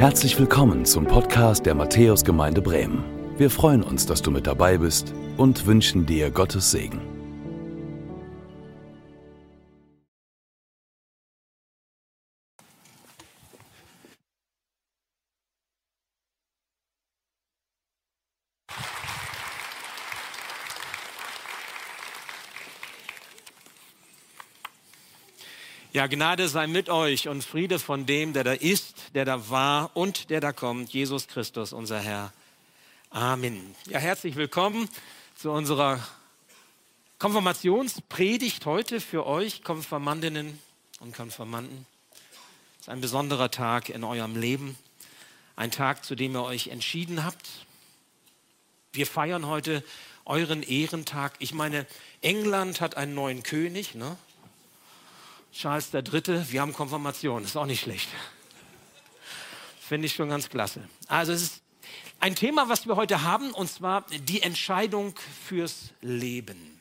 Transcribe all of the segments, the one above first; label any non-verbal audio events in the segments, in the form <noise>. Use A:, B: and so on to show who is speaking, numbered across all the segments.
A: Herzlich willkommen zum Podcast der Matthäusgemeinde Bremen. Wir freuen uns, dass du mit dabei bist und wünschen dir Gottes Segen.
B: Ja, Gnade sei mit euch und Friede von dem, der da ist, der da war und der da kommt, Jesus Christus, unser Herr. Amen. Ja, herzlich willkommen zu unserer Konfirmationspredigt heute für euch, Konfirmandinnen und Konfirmanden. Es ist ein besonderer Tag in eurem Leben, ein Tag, zu dem ihr euch entschieden habt. Wir feiern heute euren Ehrentag. Ich meine, England hat einen neuen König, ne? Charles III., wir haben Konfirmation, ist auch nicht schlecht. Finde ich schon ganz klasse. Also es ist ein Thema, was wir heute haben, und zwar die Entscheidung fürs Leben.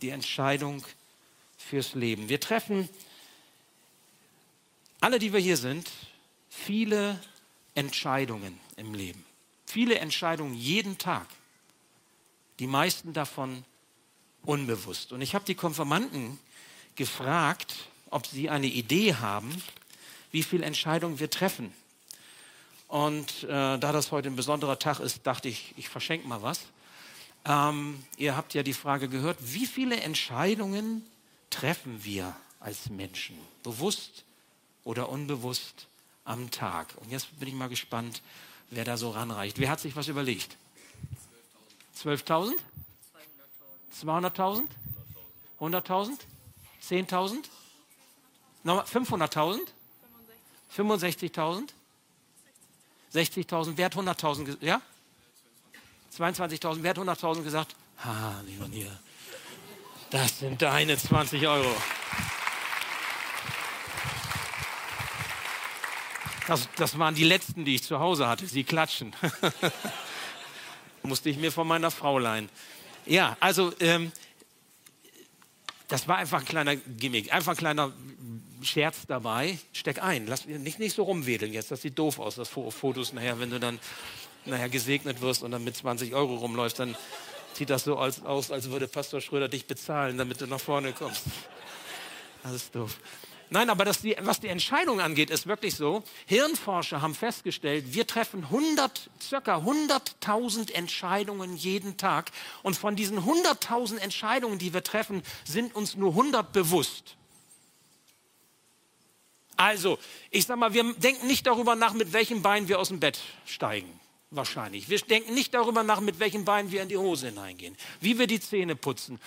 B: Die Entscheidung fürs Leben. Wir treffen, alle, die wir hier sind, viele Entscheidungen im Leben. Viele Entscheidungen jeden Tag. Die meisten davon unbewusst. Und ich habe die Konfirmanden gefragt, ob sie eine Idee haben, wie viele Entscheidungen wir treffen. Und äh, da das heute ein besonderer Tag ist, dachte ich, ich verschenke mal was. Ähm, ihr habt ja die Frage gehört, wie viele Entscheidungen treffen wir als Menschen, bewusst oder unbewusst am Tag? Und jetzt bin ich mal gespannt, wer da so ranreicht. Wer hat sich was überlegt? 12.000? 200.000? 100.000? 10.000? Nochmal 500.000? 65.000? 60.000? Wer hat 100.000? Ja? 22.000? Wer hat 100.000 gesagt? Ha, lieber Nier, das sind deine 20 Euro. Das, das waren die letzten, die ich zu Hause hatte. Sie klatschen. <laughs> Musste ich mir von meiner Frau leihen. Ja, also ähm, das war einfach ein kleiner Gimmick, einfach ein kleiner Scherz dabei. Steck ein, lass nicht, nicht so rumwedeln jetzt, das sieht doof aus, das Fotos nachher, wenn du dann nachher gesegnet wirst und dann mit 20 Euro rumläufst, dann sieht das so aus, als würde Pastor Schröder dich bezahlen, damit du nach vorne kommst. Das ist doof. Nein, aber die, was die Entscheidung angeht, ist wirklich so. Hirnforscher haben festgestellt, wir treffen 100, circa 100.000 Entscheidungen jeden Tag. Und von diesen 100.000 Entscheidungen, die wir treffen, sind uns nur 100 bewusst. Also, ich sag mal, wir denken nicht darüber nach, mit welchem Bein wir aus dem Bett steigen. Wahrscheinlich. Wir denken nicht darüber nach, mit welchem Bein wir in die Hose hineingehen, wie wir die Zähne putzen.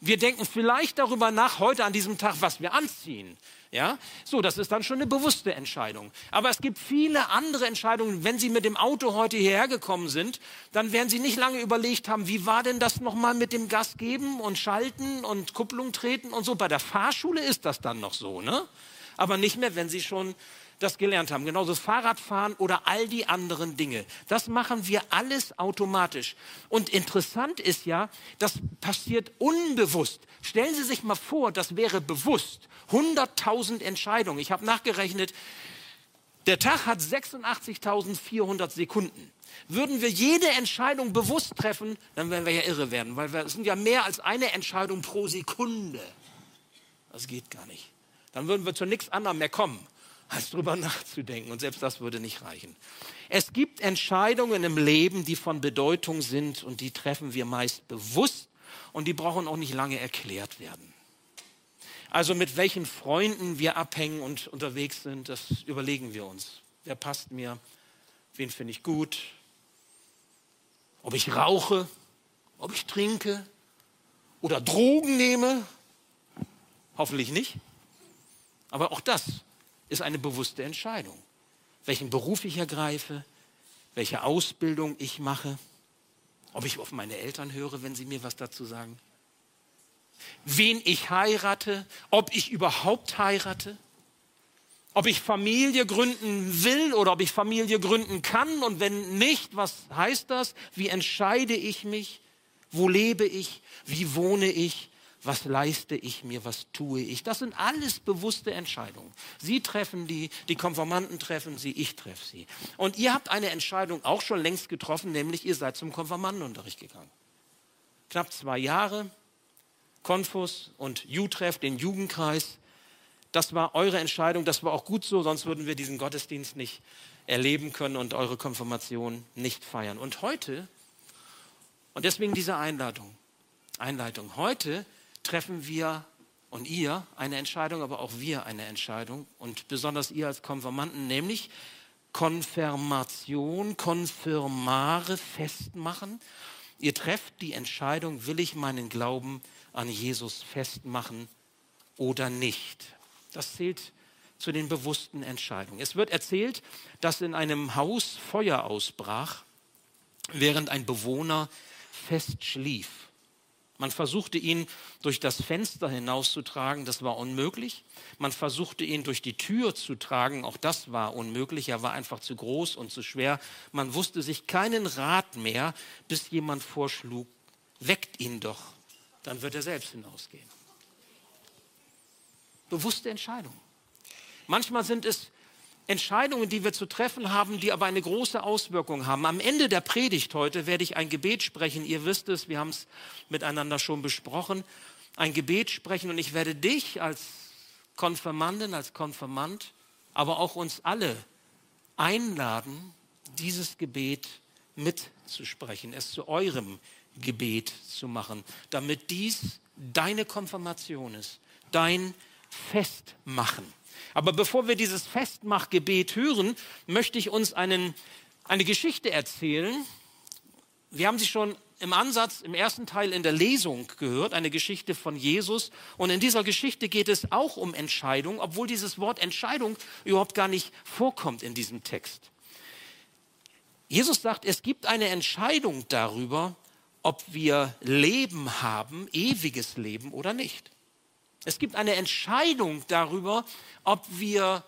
B: Wir denken vielleicht darüber nach, heute an diesem Tag, was wir anziehen. Ja, so, das ist dann schon eine bewusste Entscheidung. Aber es gibt viele andere Entscheidungen. Wenn Sie mit dem Auto heute hierher gekommen sind, dann werden Sie nicht lange überlegt haben, wie war denn das nochmal mit dem Gas geben und schalten und Kupplung treten und so. Bei der Fahrschule ist das dann noch so, ne? Aber nicht mehr, wenn Sie schon das gelernt haben. Genauso Fahrradfahren oder all die anderen Dinge. Das machen wir alles automatisch. Und interessant ist ja, das passiert unbewusst. Stellen Sie sich mal vor, das wäre bewusst. 100.000 Entscheidungen. Ich habe nachgerechnet, der Tag hat 86.400 Sekunden. Würden wir jede Entscheidung bewusst treffen, dann werden wir ja irre werden, weil es sind ja mehr als eine Entscheidung pro Sekunde. Das geht gar nicht. Dann würden wir zu nichts anderem mehr kommen als drüber nachzudenken. Und selbst das würde nicht reichen. Es gibt Entscheidungen im Leben, die von Bedeutung sind und die treffen wir meist bewusst und die brauchen auch nicht lange erklärt werden. Also mit welchen Freunden wir abhängen und unterwegs sind, das überlegen wir uns. Wer passt mir? Wen finde ich gut? Ob ich rauche? Ob ich trinke? Oder Drogen nehme? Hoffentlich nicht. Aber auch das ist eine bewusste Entscheidung. Welchen Beruf ich ergreife, welche Ausbildung ich mache, ob ich auf meine Eltern höre, wenn sie mir was dazu sagen, wen ich heirate, ob ich überhaupt heirate, ob ich Familie gründen will oder ob ich Familie gründen kann und wenn nicht, was heißt das? Wie entscheide ich mich? Wo lebe ich? Wie wohne ich? Was leiste ich mir? Was tue ich? Das sind alles bewusste Entscheidungen. Sie treffen die, die Konformanten treffen sie, ich treffe sie. Und ihr habt eine Entscheidung auch schon längst getroffen, nämlich ihr seid zum Konformantenunterricht gegangen. Knapp zwei Jahre, Konfus und Jutreff, den Jugendkreis. Das war eure Entscheidung, das war auch gut so, sonst würden wir diesen Gottesdienst nicht erleben können und eure Konfirmation nicht feiern. Und heute, und deswegen diese Einladung, Einleitung, heute treffen wir und ihr eine Entscheidung, aber auch wir eine Entscheidung und besonders ihr als Konfirmanden, nämlich Konfirmation, Konfirmare festmachen. Ihr trefft die Entscheidung, will ich meinen Glauben an Jesus festmachen oder nicht. Das zählt zu den bewussten Entscheidungen. Es wird erzählt, dass in einem Haus Feuer ausbrach, während ein Bewohner fest schlief. Man versuchte ihn durch das Fenster hinauszutragen, das war unmöglich. Man versuchte ihn durch die Tür zu tragen, auch das war unmöglich. Er war einfach zu groß und zu schwer. Man wusste sich keinen Rat mehr, bis jemand vorschlug, weckt ihn doch, dann wird er selbst hinausgehen. Bewusste Entscheidung. Manchmal sind es Entscheidungen, die wir zu treffen haben, die aber eine große Auswirkung haben. Am Ende der Predigt heute werde ich ein Gebet sprechen. Ihr wisst es, wir haben es miteinander schon besprochen. Ein Gebet sprechen und ich werde dich als Konfirmandin, als Konfirmand, aber auch uns alle einladen, dieses Gebet mitzusprechen, es zu eurem Gebet zu machen, damit dies deine Konfirmation ist, dein Festmachen. Aber bevor wir dieses Festmachgebet hören, möchte ich uns einen, eine Geschichte erzählen. Wir haben sie schon im Ansatz im ersten Teil in der Lesung gehört, eine Geschichte von Jesus. Und in dieser Geschichte geht es auch um Entscheidung, obwohl dieses Wort Entscheidung überhaupt gar nicht vorkommt in diesem Text. Jesus sagt, es gibt eine Entscheidung darüber, ob wir Leben haben, ewiges Leben oder nicht. Es gibt eine Entscheidung darüber, ob wir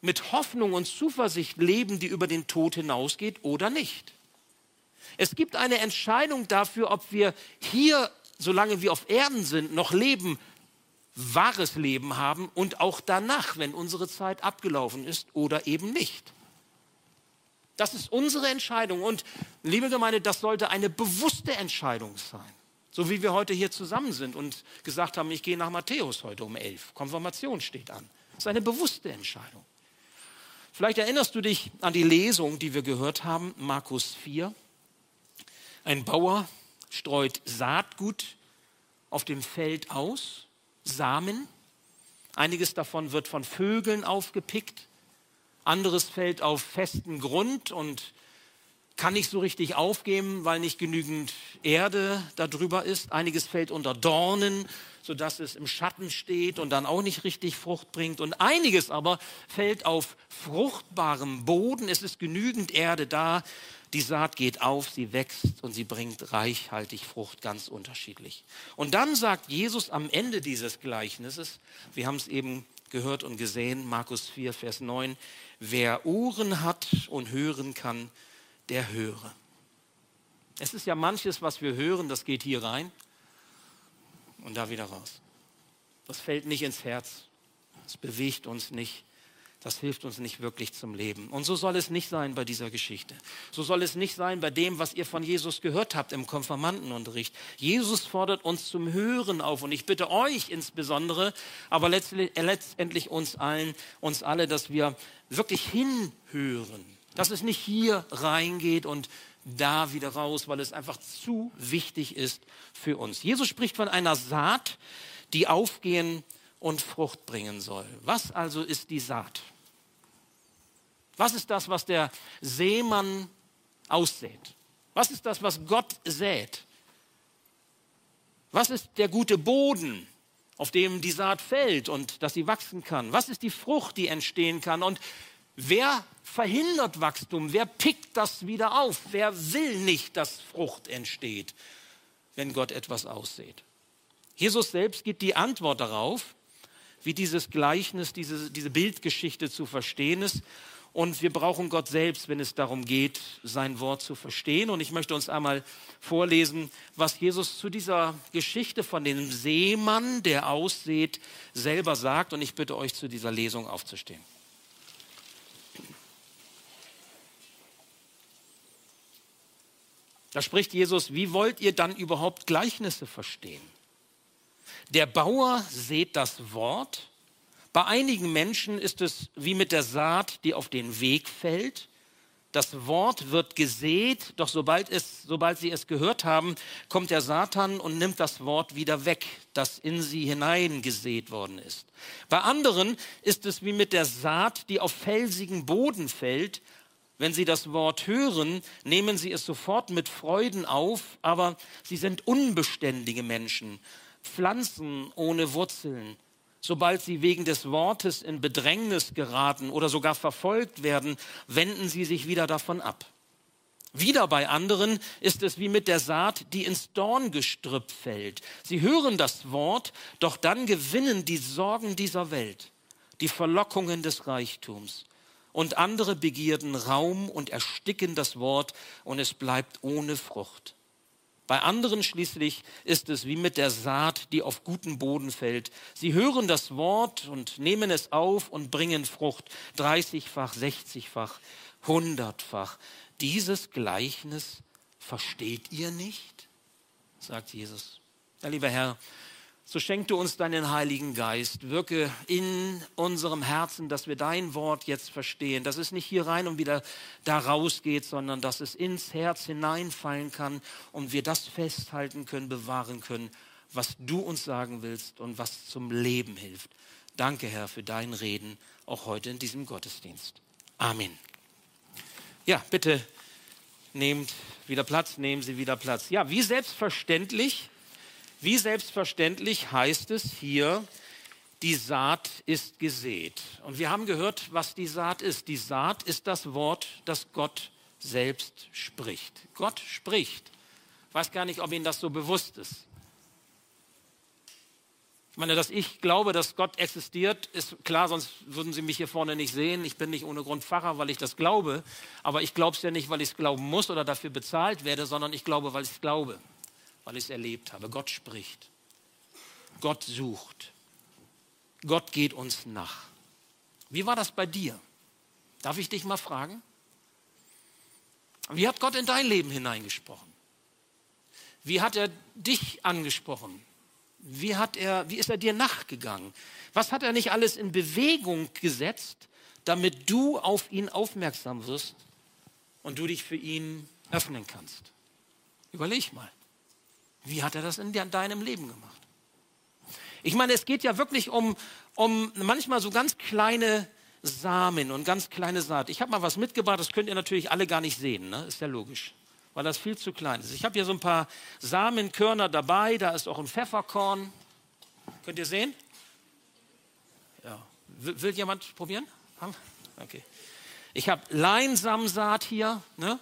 B: mit Hoffnung und Zuversicht leben, die über den Tod hinausgeht oder nicht. Es gibt eine Entscheidung dafür, ob wir hier, solange wir auf Erden sind, noch leben, wahres Leben haben und auch danach, wenn unsere Zeit abgelaufen ist oder eben nicht. Das ist unsere Entscheidung und liebe Gemeinde, das sollte eine bewusste Entscheidung sein. So wie wir heute hier zusammen sind und gesagt haben, ich gehe nach Matthäus heute um elf. Konfirmation steht an. Das ist eine bewusste Entscheidung. Vielleicht erinnerst du dich an die Lesung, die wir gehört haben, Markus 4. Ein Bauer streut Saatgut auf dem Feld aus, Samen. Einiges davon wird von Vögeln aufgepickt, anderes fällt auf festen Grund und kann nicht so richtig aufgeben, weil nicht genügend Erde darüber ist. Einiges fällt unter Dornen, sodass es im Schatten steht und dann auch nicht richtig Frucht bringt. Und einiges aber fällt auf fruchtbarem Boden. Es ist genügend Erde da. Die Saat geht auf, sie wächst und sie bringt reichhaltig Frucht, ganz unterschiedlich. Und dann sagt Jesus am Ende dieses Gleichnisses, wir haben es eben gehört und gesehen, Markus 4, Vers 9, wer Ohren hat und hören kann, der höre. Es ist ja manches, was wir hören, das geht hier rein und da wieder raus. Das fällt nicht ins Herz, das bewegt uns nicht, das hilft uns nicht wirklich zum Leben. Und so soll es nicht sein bei dieser Geschichte. So soll es nicht sein bei dem, was ihr von Jesus gehört habt im Konfirmandenunterricht. Jesus fordert uns zum Hören auf und ich bitte euch insbesondere, aber letztendlich uns allen, uns alle, dass wir wirklich hinhören dass es nicht hier reingeht und da wieder raus, weil es einfach zu wichtig ist für uns. Jesus spricht von einer Saat, die aufgehen und Frucht bringen soll. Was also ist die Saat? Was ist das, was der Seemann aussät? Was ist das, was Gott sät? Was ist der gute Boden, auf dem die Saat fällt und dass sie wachsen kann? Was ist die Frucht, die entstehen kann? Und wer verhindert Wachstum? Wer pickt das wieder auf? Wer will nicht, dass Frucht entsteht, wenn Gott etwas aussät? Jesus selbst gibt die Antwort darauf, wie dieses Gleichnis, diese, diese Bildgeschichte zu verstehen ist. Und wir brauchen Gott selbst, wenn es darum geht, sein Wort zu verstehen. Und ich möchte uns einmal vorlesen, was Jesus zu dieser Geschichte von dem Seemann, der aussät, selber sagt. Und ich bitte euch, zu dieser Lesung aufzustehen. Da spricht Jesus, wie wollt ihr dann überhaupt Gleichnisse verstehen? Der Bauer sät das Wort bei einigen Menschen ist es wie mit der Saat, die auf den Weg fällt. Das Wort wird gesät, doch sobald, es, sobald sie es gehört haben, kommt der Satan und nimmt das Wort wieder weg, das in sie hineingesät worden ist. Bei anderen ist es wie mit der Saat, die auf felsigen Boden fällt. Wenn sie das Wort hören, nehmen sie es sofort mit Freuden auf, aber sie sind unbeständige Menschen, Pflanzen ohne Wurzeln sobald sie wegen des Wortes in Bedrängnis geraten oder sogar verfolgt werden, wenden sie sich wieder davon ab. Wieder bei anderen ist es wie mit der Saat, die ins Dorngestrüpp fällt. Sie hören das Wort, doch dann gewinnen die Sorgen dieser Welt, die Verlockungen des Reichtums und andere Begierden Raum und ersticken das Wort und es bleibt ohne Frucht. Bei anderen schließlich ist es wie mit der Saat, die auf guten Boden fällt. Sie hören das Wort und nehmen es auf und bringen Frucht, dreißigfach, sechzigfach, hundertfach. Dieses Gleichnis versteht ihr nicht? sagt Jesus. Ja, lieber Herr, so schenk du uns deinen Heiligen Geist. Wirke in unserem Herzen, dass wir dein Wort jetzt verstehen, dass es nicht hier rein und wieder da rausgeht, sondern dass es ins Herz hineinfallen kann und wir das festhalten können, bewahren können, was du uns sagen willst und was zum Leben hilft. Danke, Herr, für dein Reden, auch heute in diesem Gottesdienst. Amen. Ja, bitte nehmt wieder Platz, nehmen Sie wieder Platz. Ja, wie selbstverständlich wie selbstverständlich heißt es hier, die Saat ist gesät. Und wir haben gehört, was die Saat ist. Die Saat ist das Wort, das Gott selbst spricht. Gott spricht. Ich weiß gar nicht, ob Ihnen das so bewusst ist. Ich meine, dass ich glaube, dass Gott existiert, ist klar, sonst würden Sie mich hier vorne nicht sehen. Ich bin nicht ohne Grund Pfarrer, weil ich das glaube. Aber ich glaube es ja nicht, weil ich es glauben muss oder dafür bezahlt werde, sondern ich glaube, weil ich es glaube weil ich es erlebt habe. Gott spricht. Gott sucht. Gott geht uns nach. Wie war das bei dir? Darf ich dich mal fragen? Wie hat Gott in dein Leben hineingesprochen? Wie hat er dich angesprochen? Wie, hat er, wie ist er dir nachgegangen? Was hat er nicht alles in Bewegung gesetzt, damit du auf ihn aufmerksam wirst und du dich für ihn öffnen kannst? Überleg mal. Wie hat er das in deinem Leben gemacht? Ich meine, es geht ja wirklich um, um manchmal so ganz kleine Samen und ganz kleine Saat. Ich habe mal was mitgebracht, das könnt ihr natürlich alle gar nicht sehen, ne? ist ja logisch, weil das viel zu klein ist. Ich habe hier so ein paar Samenkörner dabei, da ist auch ein Pfefferkorn. Könnt ihr sehen? Ja. Will, will jemand probieren? Okay. Ich habe Leinsamsaat hier, ne?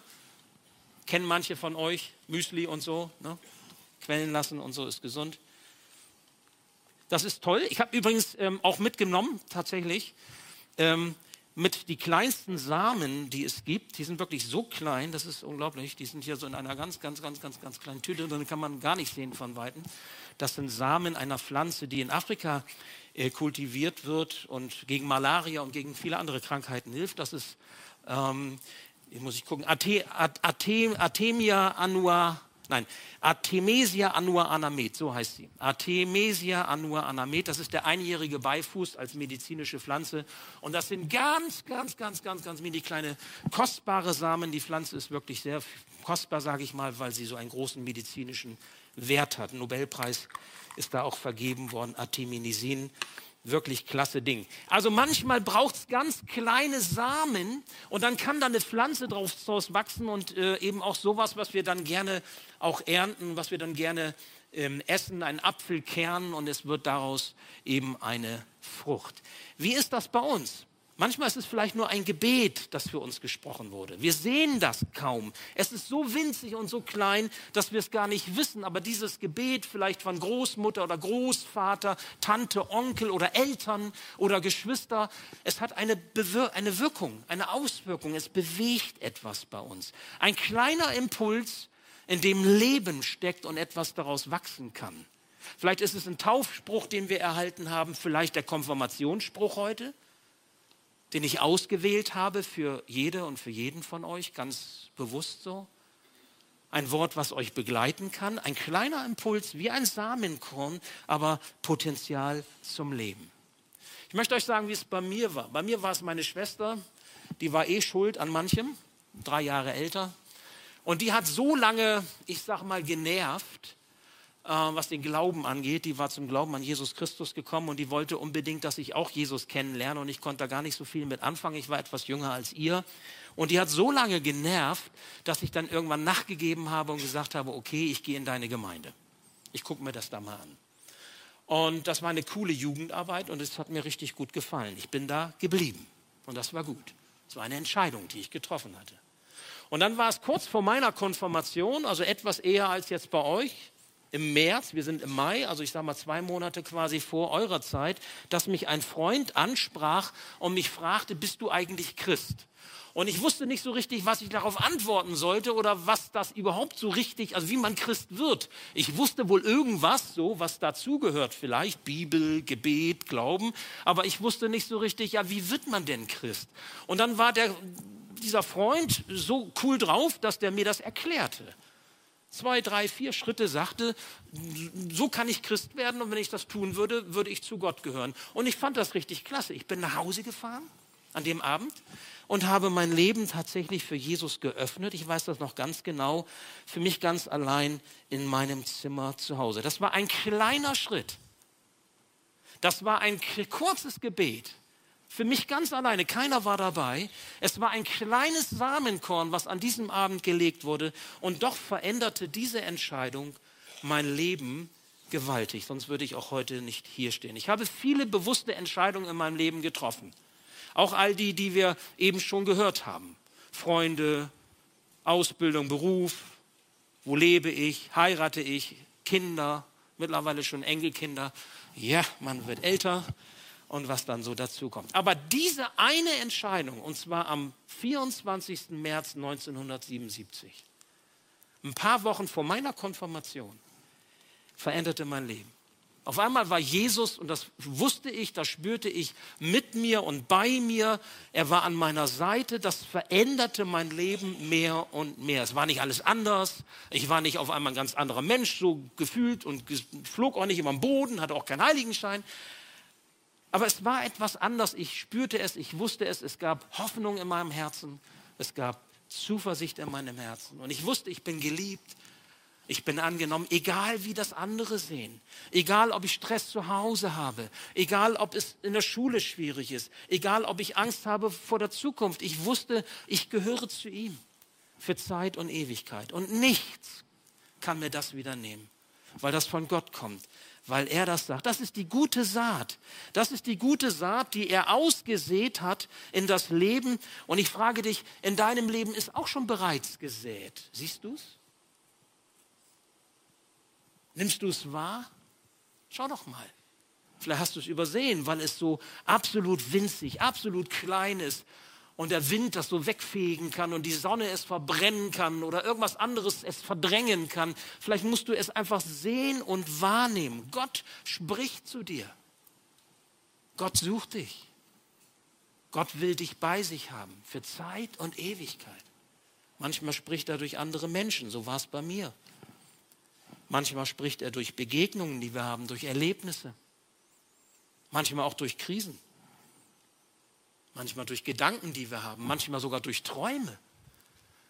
B: kennen manche von euch, Müsli und so. Ne? Quellen lassen und so ist gesund. Das ist toll. Ich habe übrigens ähm, auch mitgenommen, tatsächlich, ähm, mit die kleinsten Samen, die es gibt. Die sind wirklich so klein, das ist unglaublich. Die sind hier so in einer ganz, ganz, ganz, ganz, ganz kleinen Tüte. Dann kann man gar nicht sehen von Weitem. Das sind Samen einer Pflanze, die in Afrika äh, kultiviert wird und gegen Malaria und gegen viele andere Krankheiten hilft. Das ist, ähm, muss ich gucken, Ate, Ate, Atemia annua Nein, Artemisia annua anamet, so heißt sie. Artemisia annua anamet, das ist der einjährige Beifuß als medizinische Pflanze. Und das sind ganz, ganz, ganz, ganz, ganz mini kleine, kostbare Samen. Die Pflanze ist wirklich sehr kostbar, sage ich mal, weil sie so einen großen medizinischen Wert hat. Nobelpreis ist da auch vergeben worden, Arteminisin wirklich klasse Ding. Also manchmal braucht es ganz kleine Samen und dann kann da eine Pflanze drauf wachsen und äh, eben auch sowas, was wir dann gerne auch ernten, was wir dann gerne ähm, essen, ein Apfelkern und es wird daraus eben eine Frucht. Wie ist das bei uns? Manchmal ist es vielleicht nur ein Gebet, das für uns gesprochen wurde. Wir sehen das kaum. Es ist so winzig und so klein, dass wir es gar nicht wissen. Aber dieses Gebet vielleicht von Großmutter oder Großvater, Tante, Onkel oder Eltern oder Geschwister, es hat eine, Bewir eine Wirkung, eine Auswirkung. Es bewegt etwas bei uns. Ein kleiner Impuls, in dem Leben steckt und etwas daraus wachsen kann. Vielleicht ist es ein Taufspruch, den wir erhalten haben, vielleicht der Konfirmationsspruch heute den ich ausgewählt habe für jede und für jeden von euch, ganz bewusst so. Ein Wort, was euch begleiten kann, ein kleiner Impuls wie ein Samenkorn, aber Potenzial zum Leben. Ich möchte euch sagen, wie es bei mir war. Bei mir war es meine Schwester, die war eh schuld an manchem, drei Jahre älter. Und die hat so lange, ich sag mal, genervt, was den Glauben angeht. Die war zum Glauben an Jesus Christus gekommen und die wollte unbedingt, dass ich auch Jesus kennenlerne. Und ich konnte da gar nicht so viel mit anfangen. Ich war etwas jünger als ihr. Und die hat so lange genervt, dass ich dann irgendwann nachgegeben habe und gesagt habe, okay, ich gehe in deine Gemeinde. Ich gucke mir das da mal an. Und das war eine coole Jugendarbeit und es hat mir richtig gut gefallen. Ich bin da geblieben und das war gut. Es war eine Entscheidung, die ich getroffen hatte. Und dann war es kurz vor meiner Konfirmation, also etwas eher als jetzt bei euch, im März, wir sind im Mai, also ich sage mal zwei Monate quasi vor eurer Zeit, dass mich ein Freund ansprach und mich fragte, bist du eigentlich Christ? Und ich wusste nicht so richtig, was ich darauf antworten sollte oder was das überhaupt so richtig, also wie man Christ wird. Ich wusste wohl irgendwas so, was dazugehört vielleicht, Bibel, Gebet, Glauben, aber ich wusste nicht so richtig, ja, wie wird man denn Christ? Und dann war der, dieser Freund so cool drauf, dass der mir das erklärte zwei, drei, vier Schritte sagte, so kann ich Christ werden und wenn ich das tun würde, würde ich zu Gott gehören. Und ich fand das richtig klasse. Ich bin nach Hause gefahren an dem Abend und habe mein Leben tatsächlich für Jesus geöffnet. Ich weiß das noch ganz genau, für mich ganz allein in meinem Zimmer zu Hause. Das war ein kleiner Schritt. Das war ein kurzes Gebet. Für mich ganz alleine, keiner war dabei. Es war ein kleines Samenkorn, was an diesem Abend gelegt wurde. Und doch veränderte diese Entscheidung mein Leben gewaltig. Sonst würde ich auch heute nicht hier stehen. Ich habe viele bewusste Entscheidungen in meinem Leben getroffen. Auch all die, die wir eben schon gehört haben. Freunde, Ausbildung, Beruf, wo lebe ich, heirate ich, Kinder, mittlerweile schon Enkelkinder. Ja, man wird älter, und was dann so dazu kommt. Aber diese eine Entscheidung, und zwar am 24. März 1977, ein paar Wochen vor meiner Konfirmation, veränderte mein Leben. Auf einmal war Jesus, und das wusste ich, das spürte ich mit mir und bei mir. Er war an meiner Seite. Das veränderte mein Leben mehr und mehr. Es war nicht alles anders. Ich war nicht auf einmal ein ganz anderer Mensch, so gefühlt und flog auch nicht immer am Boden, hatte auch keinen Heiligenschein. Aber es war etwas anders. Ich spürte es, ich wusste es. Es gab Hoffnung in meinem Herzen. Es gab Zuversicht in meinem Herzen. Und ich wusste, ich bin geliebt. Ich bin angenommen, egal wie das andere sehen. Egal, ob ich Stress zu Hause habe. Egal, ob es in der Schule schwierig ist. Egal, ob ich Angst habe vor der Zukunft. Ich wusste, ich gehöre zu ihm. Für Zeit und Ewigkeit. Und nichts kann mir das wieder nehmen. Weil das von Gott kommt weil er das sagt. Das ist die gute Saat. Das ist die gute Saat, die er ausgesät hat in das Leben. Und ich frage dich, in deinem Leben ist auch schon bereits gesät. Siehst du es? Nimmst du es wahr? Schau doch mal. Vielleicht hast du es übersehen, weil es so absolut winzig, absolut klein ist und der Wind das so wegfegen kann und die Sonne es verbrennen kann oder irgendwas anderes es verdrängen kann. Vielleicht musst du es einfach sehen und wahrnehmen. Gott spricht zu dir. Gott sucht dich. Gott will dich bei sich haben für Zeit und Ewigkeit. Manchmal spricht er durch andere Menschen, so war es bei mir. Manchmal spricht er durch Begegnungen, die wir haben, durch Erlebnisse. Manchmal auch durch Krisen manchmal durch Gedanken, die wir haben, manchmal sogar durch Träume,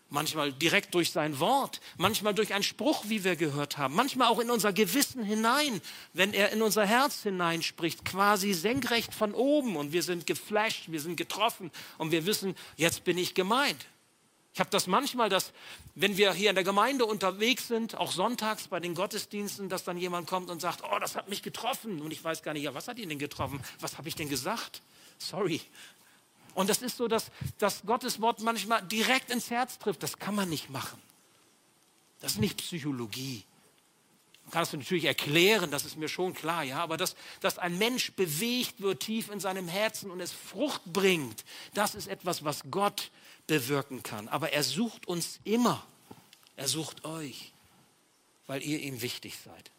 B: manchmal direkt durch sein Wort, manchmal durch einen Spruch, wie wir gehört haben, manchmal auch in unser Gewissen hinein, wenn er in unser Herz hineinspricht, quasi senkrecht von oben und wir sind geflasht, wir sind getroffen und wir wissen, jetzt bin ich gemeint. Ich habe das manchmal, dass wenn wir hier in der Gemeinde unterwegs sind, auch sonntags bei den Gottesdiensten, dass dann jemand kommt und sagt, oh, das hat mich getroffen. Und ich weiß gar nicht, ja, was hat ihn denn getroffen? Was habe ich denn gesagt? Sorry, Und das ist so, dass, dass Gottes Wort manchmal direkt ins Herz trifft. Das kann man nicht machen. Das ist nicht Psychologie. Man kann es natürlich erklären, das ist mir schon klar, ja, aber dass, dass ein Mensch bewegt wird tief in seinem Herzen und es Frucht bringt, das ist etwas, was Gott bewirken kann. Aber er sucht uns immer. Er sucht euch, weil ihr ihm wichtig seid,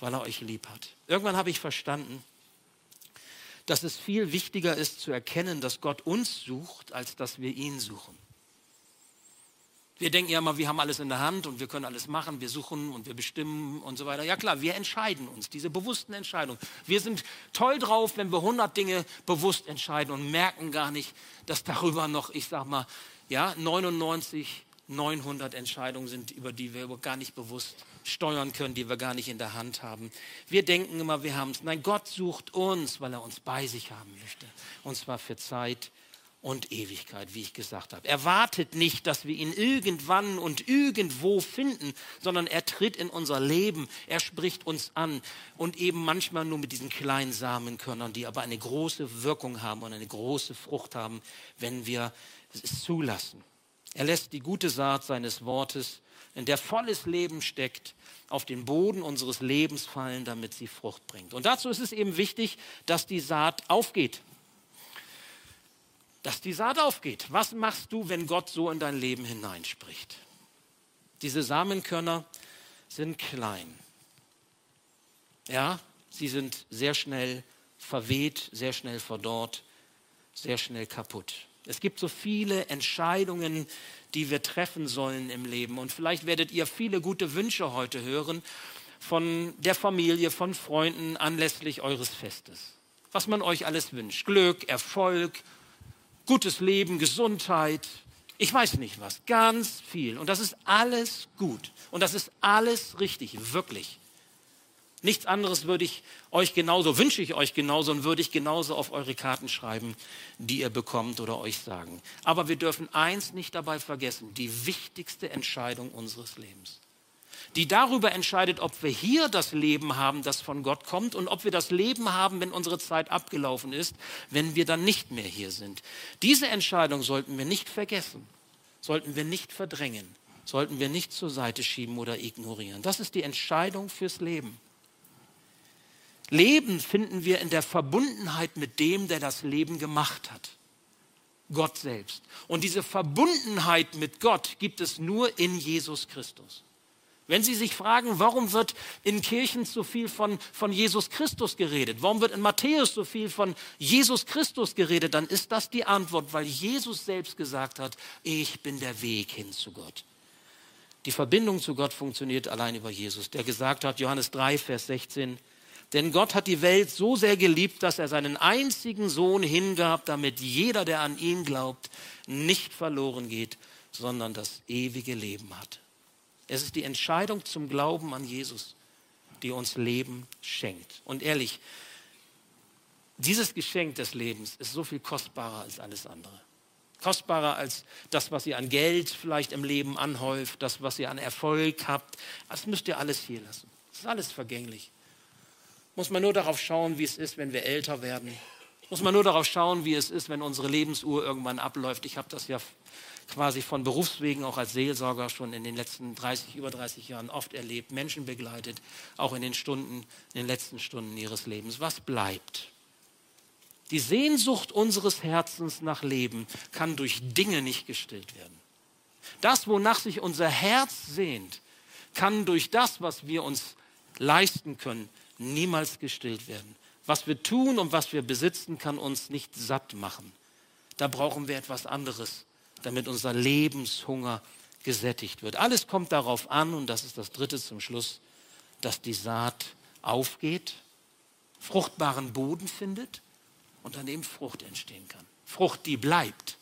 B: weil er euch lieb hat. Irgendwann habe ich verstanden, dass es viel wichtiger ist zu erkennen, dass Gott uns sucht, als dass wir ihn suchen. Wir denken ja immer, wir haben alles in der Hand und wir können alles machen, wir suchen und wir bestimmen und so weiter. Ja klar, wir entscheiden uns, diese bewussten Entscheidungen. Wir sind toll drauf, wenn wir 100 Dinge bewusst entscheiden und merken gar nicht, dass darüber noch, ich sag mal, ja, 99, 900 Entscheidungen sind, über die wir gar nicht bewusst steuern können, die wir gar nicht in der Hand haben. Wir denken immer, wir haben es. Nein, Gott sucht uns, weil er uns bei sich haben möchte. Und zwar für Zeit und Ewigkeit, wie ich gesagt habe. Er wartet nicht, dass wir ihn irgendwann und irgendwo finden, sondern er tritt in unser Leben, er spricht uns an und eben manchmal nur mit diesen kleinen Samenkörnern, die aber eine große Wirkung haben und eine große Frucht haben, wenn wir es zulassen. Er lässt die gute Saat seines Wortes, in der volles Leben steckt, auf den Boden unseres Lebens fallen, damit sie Frucht bringt. Und dazu ist es eben wichtig, dass die Saat aufgeht dass die Saat aufgeht. Was machst du, wenn Gott so in dein Leben hineinspricht? Diese Samenkörner sind klein. Ja, sie sind sehr schnell verweht, sehr schnell verdorrt, sehr schnell kaputt. Es gibt so viele Entscheidungen, die wir treffen sollen im Leben. Und vielleicht werdet ihr viele gute Wünsche heute hören von der Familie, von Freunden anlässlich eures Festes. Was man euch alles wünscht. Glück, Erfolg, gutes Leben, Gesundheit, ich weiß nicht was, ganz viel. Und das ist alles gut. Und das ist alles richtig, wirklich. Nichts anderes würde ich euch genauso, wünsche ich euch genauso und würde ich genauso auf eure Karten schreiben, die ihr bekommt oder euch sagen. Aber wir dürfen eins nicht dabei vergessen, die wichtigste Entscheidung unseres Lebens die darüber entscheidet, ob wir hier das Leben haben, das von Gott kommt und ob wir das Leben haben, wenn unsere Zeit abgelaufen ist, wenn wir dann nicht mehr hier sind. Diese Entscheidung sollten wir nicht vergessen, sollten wir nicht verdrängen, sollten wir nicht zur Seite schieben oder ignorieren. Das ist die Entscheidung fürs Leben. Leben finden wir in der Verbundenheit mit dem, der das Leben gemacht hat. Gott selbst. Und diese Verbundenheit mit Gott gibt es nur in Jesus Christus. Wenn Sie sich fragen, warum wird in Kirchen so viel von, von Jesus Christus geredet, warum wird in Matthäus so viel von Jesus Christus geredet, dann ist das die Antwort, weil Jesus selbst gesagt hat, ich bin der Weg hin zu Gott. Die Verbindung zu Gott funktioniert allein über Jesus, der gesagt hat, Johannes 3, Vers 16, denn Gott hat die Welt so sehr geliebt, dass er seinen einzigen Sohn hingab, damit jeder, der an ihn glaubt, nicht verloren geht, sondern das ewige Leben hat. Es ist die Entscheidung zum Glauben an Jesus, die uns Leben schenkt. Und ehrlich, dieses Geschenk des Lebens ist so viel kostbarer als alles andere. Kostbarer als das, was ihr an Geld vielleicht im Leben anhäuft, das, was ihr an Erfolg habt. Das müsst ihr alles hier lassen. Das ist alles vergänglich. Muss man nur darauf schauen, wie es ist, wenn wir älter werden. Muss man nur darauf schauen, wie es ist, wenn unsere Lebensuhr irgendwann abläuft. Ich habe das ja quasi von Berufswegen auch als Seelsorger schon in den letzten 30, über 30 Jahren oft erlebt, Menschen begleitet, auch in den Stunden, in den letzten Stunden ihres Lebens. Was bleibt? Die Sehnsucht unseres Herzens nach Leben kann durch Dinge nicht gestillt werden. Das, wonach sich unser Herz sehnt, kann durch das, was wir uns leisten können, niemals gestillt werden. Was wir tun und was wir besitzen, kann uns nicht satt machen. Da brauchen wir etwas anderes damit unser Lebenshunger gesättigt wird. Alles kommt darauf an, und das ist das Dritte zum Schluss, dass die Saat aufgeht, fruchtbaren Boden findet und dann eben Frucht entstehen kann. Frucht, die bleibt.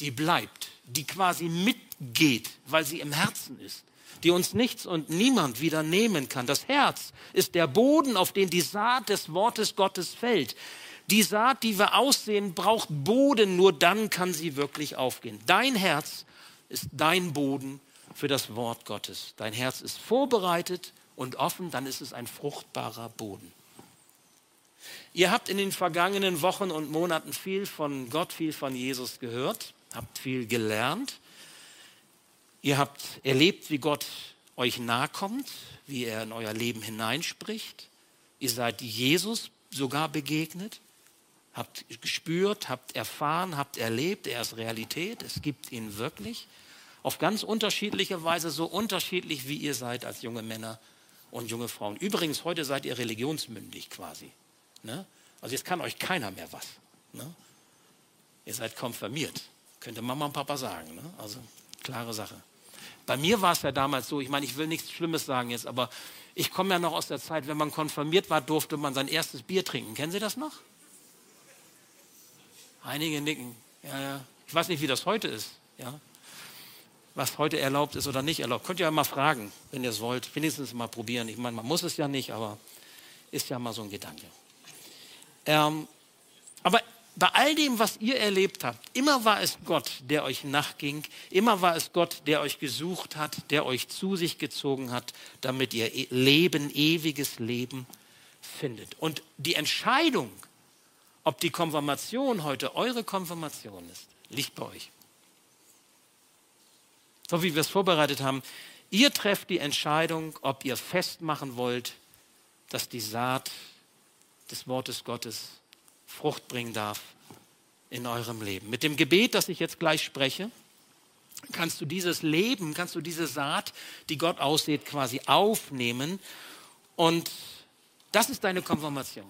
B: Die bleibt, die quasi mitgeht, weil sie im Herzen ist, die uns nichts und niemand wieder nehmen kann. Das Herz ist der Boden, auf den die Saat des Wortes Gottes fällt. Die Saat, die wir aussehen, braucht Boden, nur dann kann sie wirklich aufgehen. Dein Herz ist dein Boden für das Wort Gottes. Dein Herz ist vorbereitet und offen, dann ist es ein fruchtbarer Boden. Ihr habt in den vergangenen Wochen und Monaten viel von Gott, viel von Jesus gehört, habt viel gelernt. Ihr habt erlebt, wie Gott euch nahe kommt, wie er in euer Leben hineinspricht. Ihr seid Jesus sogar begegnet, habt gespürt, habt erfahren, habt erlebt, er ist Realität, es gibt ihn wirklich. Auf ganz unterschiedliche Weise, so unterschiedlich wie ihr seid als junge Männer und junge Frauen. Übrigens, heute seid ihr religionsmündig quasi. Ne? Also jetzt kann euch keiner mehr was. Ne? Ihr seid konfirmiert, könnte Mama und Papa sagen. Ne? Also klare Sache. Bei mir war es ja damals so, ich meine, ich will nichts Schlimmes sagen jetzt, aber ich komme ja noch aus der Zeit, wenn man konfirmiert war, durfte man sein erstes Bier trinken. Kennen Sie das noch? Einige nicken. Ja, ja. Ich weiß nicht, wie das heute ist. Ja. Was heute erlaubt ist oder nicht erlaubt. Könnt ihr ja mal fragen, wenn ihr es wollt. Wenigstens mal probieren. Ich meine, man muss es ja nicht, aber ist ja mal so ein Gedanke. Ähm, aber bei all dem, was ihr erlebt habt, immer war es Gott, der euch nachging, immer war es Gott, der euch gesucht hat, der euch zu sich gezogen hat, damit ihr e-, Leben, ewiges Leben findet. Und die Entscheidung, ob die Konfirmation heute eure Konfirmation ist, liegt bei euch. So wie wir es vorbereitet haben, ihr trefft die Entscheidung, ob ihr festmachen wollt, dass die Saat des Wortes Gottes Frucht bringen darf in eurem Leben. Mit dem Gebet, das ich jetzt gleich spreche, kannst du dieses Leben, kannst du diese Saat, die Gott aussieht, quasi aufnehmen. Und das ist deine Konfirmation.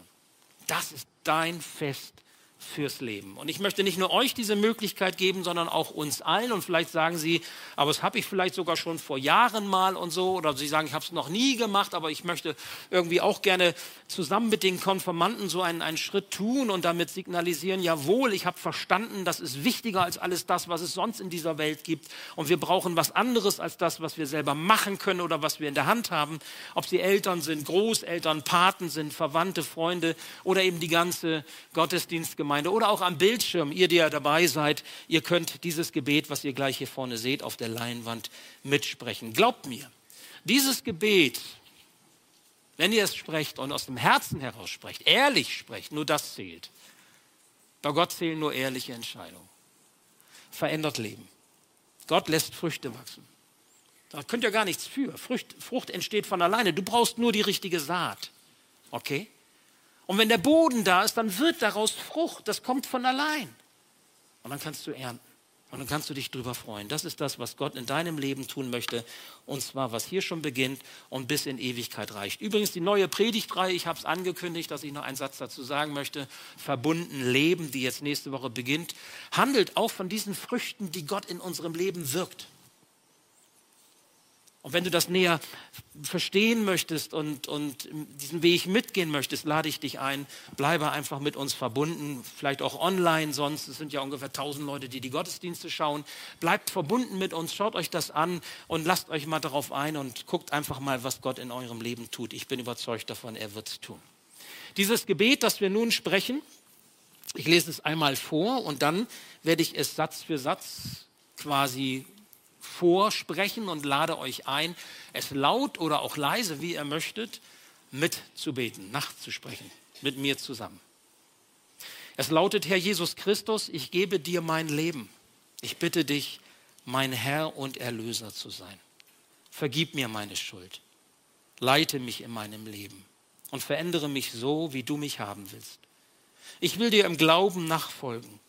B: Das ist dein Fest fürs Leben. Und ich möchte nicht nur euch diese Möglichkeit geben, sondern auch uns allen. Und vielleicht sagen Sie, aber das habe ich vielleicht sogar schon vor Jahren mal und so. Oder Sie sagen, ich habe es noch nie gemacht, aber ich möchte irgendwie auch gerne zusammen mit den Konformanten so einen, einen Schritt tun und damit signalisieren, jawohl, ich habe verstanden, das ist wichtiger als alles das, was es sonst in dieser Welt gibt. Und wir brauchen was anderes als das, was wir selber machen können oder was wir in der Hand haben. Ob Sie Eltern sind, Großeltern, Paten sind, Verwandte, Freunde oder eben die ganze Gottesdienstgemeinde Gemeinde oder auch am Bildschirm, ihr, die ja dabei seid, ihr könnt dieses Gebet, was ihr gleich hier vorne seht, auf der Leinwand mitsprechen. Glaubt mir, dieses Gebet, wenn ihr es sprecht und aus dem Herzen heraus sprecht, ehrlich sprecht, nur das zählt. Bei Gott zählen nur ehrliche Entscheidungen. Verändert Leben. Gott lässt Früchte wachsen. Da könnt ihr gar nichts für. Frucht, Frucht entsteht von alleine. Du brauchst nur die richtige Saat. Okay? Und wenn der Boden da ist, dann wird daraus Frucht. Das kommt von allein. Und dann kannst du ernten. Und dann kannst du dich darüber freuen. Das ist das, was Gott in deinem Leben tun möchte. Und zwar, was hier schon beginnt und bis in Ewigkeit reicht. Übrigens, die neue Predigtreihe, ich habe es angekündigt, dass ich noch einen Satz dazu sagen möchte. Verbunden Leben, die jetzt nächste Woche beginnt, handelt auch von diesen Früchten, die Gott in unserem Leben wirkt. Und wenn du das näher verstehen möchtest und, und diesen Weg mitgehen möchtest, lade ich dich ein, bleibe einfach mit uns verbunden, vielleicht auch online sonst. Es sind ja ungefähr 1000 Leute, die die Gottesdienste schauen. Bleibt verbunden mit uns, schaut euch das an und lasst euch mal darauf ein und guckt einfach mal, was Gott in eurem Leben tut. Ich bin überzeugt davon, er wird es tun. Dieses Gebet, das wir nun sprechen, ich lese es einmal vor und dann werde ich es Satz für Satz quasi vorsprechen und lade euch ein, es laut oder auch leise, wie ihr möchtet, mitzubeten, nachzusprechen, mit mir zusammen. Es lautet, Herr Jesus Christus, ich gebe dir mein Leben. Ich bitte dich, mein Herr und Erlöser zu sein. Vergib mir meine Schuld. Leite mich in meinem Leben und verändere mich so, wie du mich haben willst. Ich will dir im Glauben nachfolgen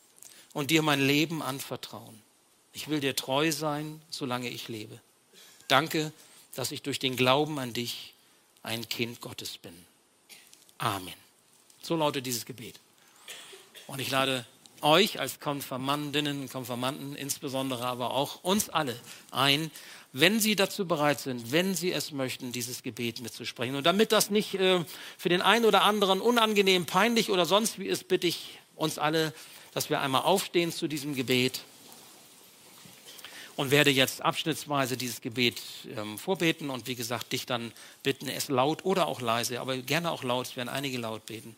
B: und dir mein Leben anvertrauen. Ich will dir treu sein, solange ich lebe. Danke, dass ich durch den Glauben an dich ein Kind Gottes bin. Amen. So lautet dieses Gebet. Und ich lade euch als Konfirmandinnen und Konfirmanden, insbesondere aber auch uns alle ein, wenn Sie dazu bereit sind, wenn Sie es möchten, dieses Gebet mitzusprechen. Und damit das nicht äh, für den einen oder anderen unangenehm, peinlich oder sonst wie ist, bitte ich uns alle, dass wir einmal aufstehen zu diesem Gebet und werde jetzt abschnittsweise dieses Gebet ähm, vorbeten und wie gesagt dich dann bitten, es laut oder auch leise, aber gerne auch laut, es werden einige laut beten,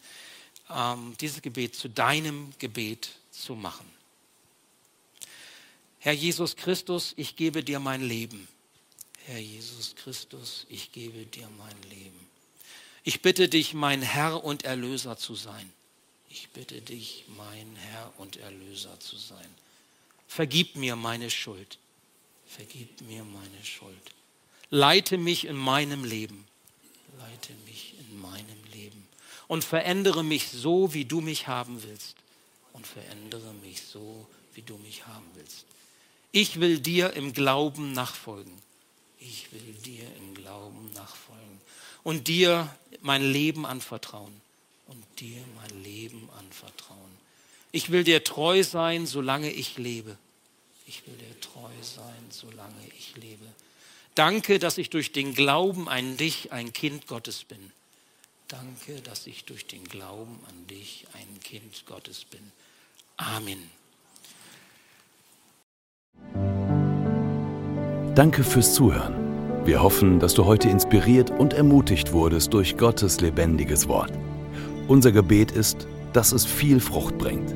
B: ähm, dieses Gebet zu deinem Gebet zu machen. Herr Jesus Christus, ich gebe dir mein Leben. Herr Jesus Christus, ich gebe dir mein Leben. Ich bitte dich, mein Herr und Erlöser zu sein. Ich bitte dich, mein Herr und Erlöser zu sein. Vergib mir meine Schuld. Vergib mir meine Schuld. Leite mich in meinem Leben. Leite mich in meinem Leben. Und verändere mich so, wie du mich haben willst. Und verändere mich so, wie du mich haben willst. Ich will dir im Glauben nachfolgen. Ich will dir im Glauben nachfolgen. Und dir mein Leben anvertrauen. Und dir mein Leben anvertrauen. Ich will dir treu sein, solange ich lebe. Ich will dir treu sein, solange ich lebe. Danke, dass ich durch den Glauben an dich ein Kind Gottes bin. Danke, dass ich durch den Glauben an dich ein Kind Gottes bin. Amen.
A: Danke fürs Zuhören. Wir hoffen, dass du heute inspiriert und ermutigt wurdest durch Gottes lebendiges Wort. Unser Gebet ist, dass es viel Frucht bringt.